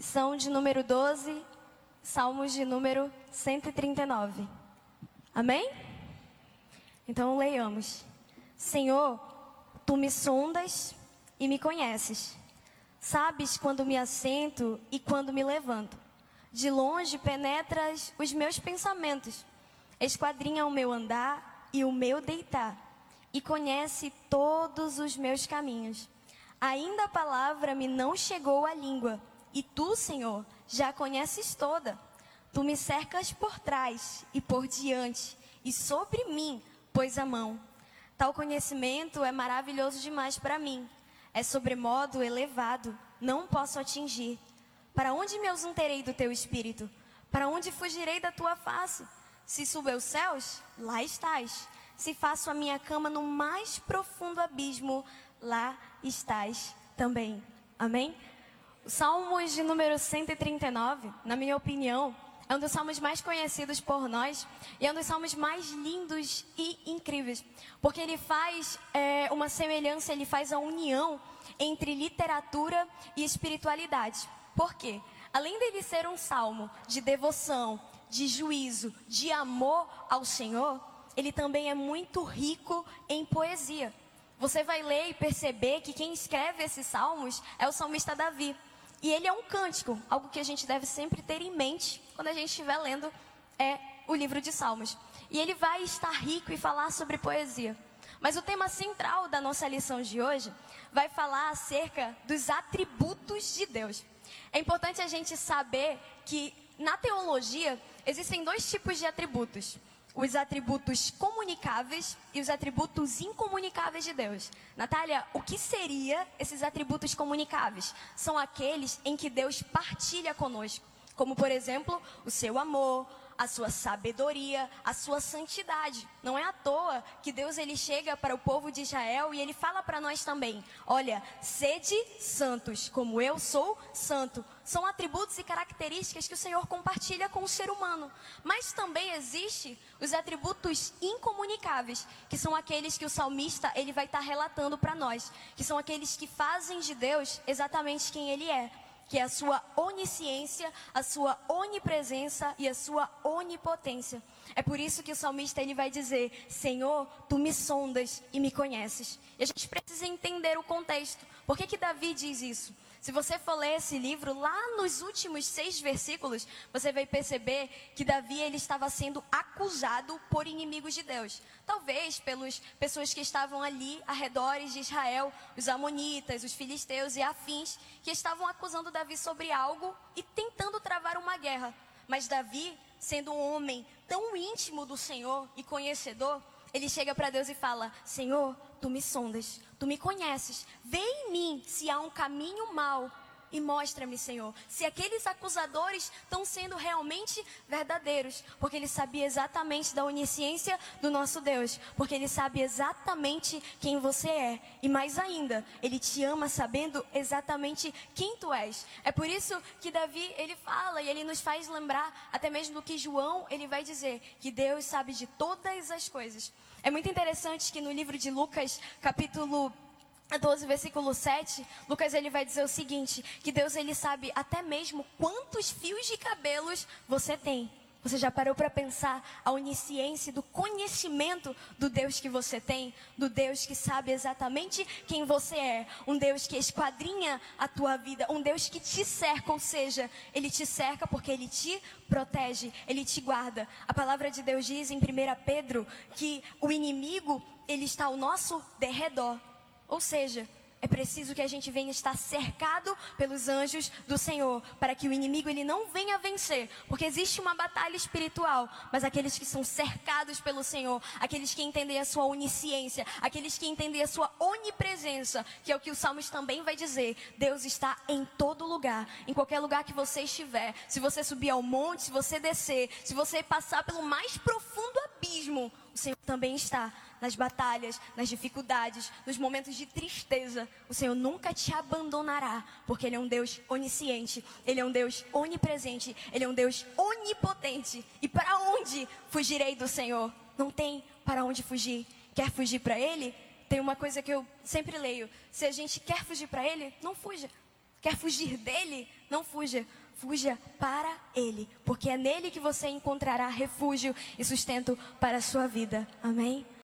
são de número 12, Salmos de número 139. Amém? Então leiamos. Senhor, tu me sondas e me conheces. Sabes quando me assento e quando me levanto. De longe penetras os meus pensamentos. Esquadrinha o meu andar e o meu deitar. E conhece todos os meus caminhos. Ainda a palavra me não chegou à língua. E tu, Senhor, já conheces toda. Tu me cercas por trás e por diante. E sobre mim pôs a mão. Tal conhecimento é maravilhoso demais para mim é sobremodo elevado, não posso atingir. Para onde me ausenterei do teu espírito? Para onde fugirei da tua face? Se subo aos céus, lá estás. Se faço a minha cama no mais profundo abismo, lá estás também. Amém? Salmos de número 139, na minha opinião, é um dos salmos mais conhecidos por nós e é um dos salmos mais lindos e incríveis, porque ele faz é, uma semelhança, ele faz a união entre literatura e espiritualidade. Por quê? Além dele ser um salmo de devoção, de juízo, de amor ao Senhor, ele também é muito rico em poesia. Você vai ler e perceber que quem escreve esses salmos é o salmista Davi. E ele é um cântico, algo que a gente deve sempre ter em mente quando a gente estiver lendo é, o livro de Salmos. E ele vai estar rico e falar sobre poesia. Mas o tema central da nossa lição de hoje vai falar acerca dos atributos de Deus. É importante a gente saber que na teologia existem dois tipos de atributos os atributos comunicáveis e os atributos incomunicáveis de Deus. Natália, o que seria esses atributos comunicáveis? São aqueles em que Deus partilha conosco, como por exemplo, o seu amor, a sua sabedoria, a sua santidade. Não é à toa que Deus ele chega para o povo de Israel e ele fala para nós também: "Olha, sede santos, como eu sou santo". São atributos e características que o Senhor compartilha com o ser humano. Mas também existe os atributos incomunicáveis, que são aqueles que o salmista ele vai estar relatando para nós, que são aqueles que fazem de Deus exatamente quem ele é que é a sua onisciência, a sua onipresença e a sua onipotência. É por isso que o salmista ele vai dizer: Senhor, tu me sondas e me conheces. E a gente precisa entender o contexto. Por que, que Davi diz isso? Se você for ler esse livro, lá nos últimos seis versículos, você vai perceber que Davi ele estava sendo acusado por inimigos de Deus. Talvez pelas pessoas que estavam ali arredores de Israel, os amonitas, os filisteus e afins, que estavam acusando Davi sobre algo e tentando travar uma guerra. Mas Davi, sendo um homem tão íntimo do Senhor e conhecedor, ele chega para Deus e fala: Senhor, tu me sondas, tu me conheces, vê em mim se há um caminho mau e mostra-me, Senhor, se aqueles acusadores estão sendo realmente verdadeiros, porque ele sabia exatamente da onisciência do nosso Deus, porque ele sabe exatamente quem você é, e mais ainda, ele te ama sabendo exatamente quem tu és. É por isso que Davi, ele fala e ele nos faz lembrar até mesmo do que João, ele vai dizer, que Deus sabe de todas as coisas. É muito interessante que no livro de Lucas, capítulo 12, versículo 7, Lucas ele vai dizer o seguinte, que Deus ele sabe até mesmo quantos fios de cabelos você tem. Você já parou para pensar a onisciência do conhecimento do Deus que você tem, do Deus que sabe exatamente quem você é, um Deus que esquadrinha a tua vida, um Deus que te cerca, ou seja, ele te cerca porque ele te protege, ele te guarda. A palavra de Deus diz em 1 Pedro que o inimigo, ele está ao nosso derredor. Ou seja, é preciso que a gente venha estar cercado pelos anjos do Senhor, para que o inimigo ele não venha vencer, porque existe uma batalha espiritual, mas aqueles que são cercados pelo Senhor, aqueles que entendem a sua onisciência, aqueles que entendem a sua onipresença, que é o que o Salmos também vai dizer, Deus está em todo lugar, em qualquer lugar que você estiver. Se você subir ao monte, se você descer, se você passar pelo mais profundo abismo, o Senhor também está nas batalhas, nas dificuldades, nos momentos de tristeza. O Senhor nunca te abandonará, porque Ele é um Deus onisciente, Ele é um Deus onipresente, Ele é um Deus onipotente. E para onde fugirei do Senhor? Não tem para onde fugir. Quer fugir para Ele? Tem uma coisa que eu sempre leio: se a gente quer fugir para Ele, não fuja. Quer fugir dele? Não fuja. Fuja para ele, porque é nele que você encontrará refúgio e sustento para a sua vida. Amém?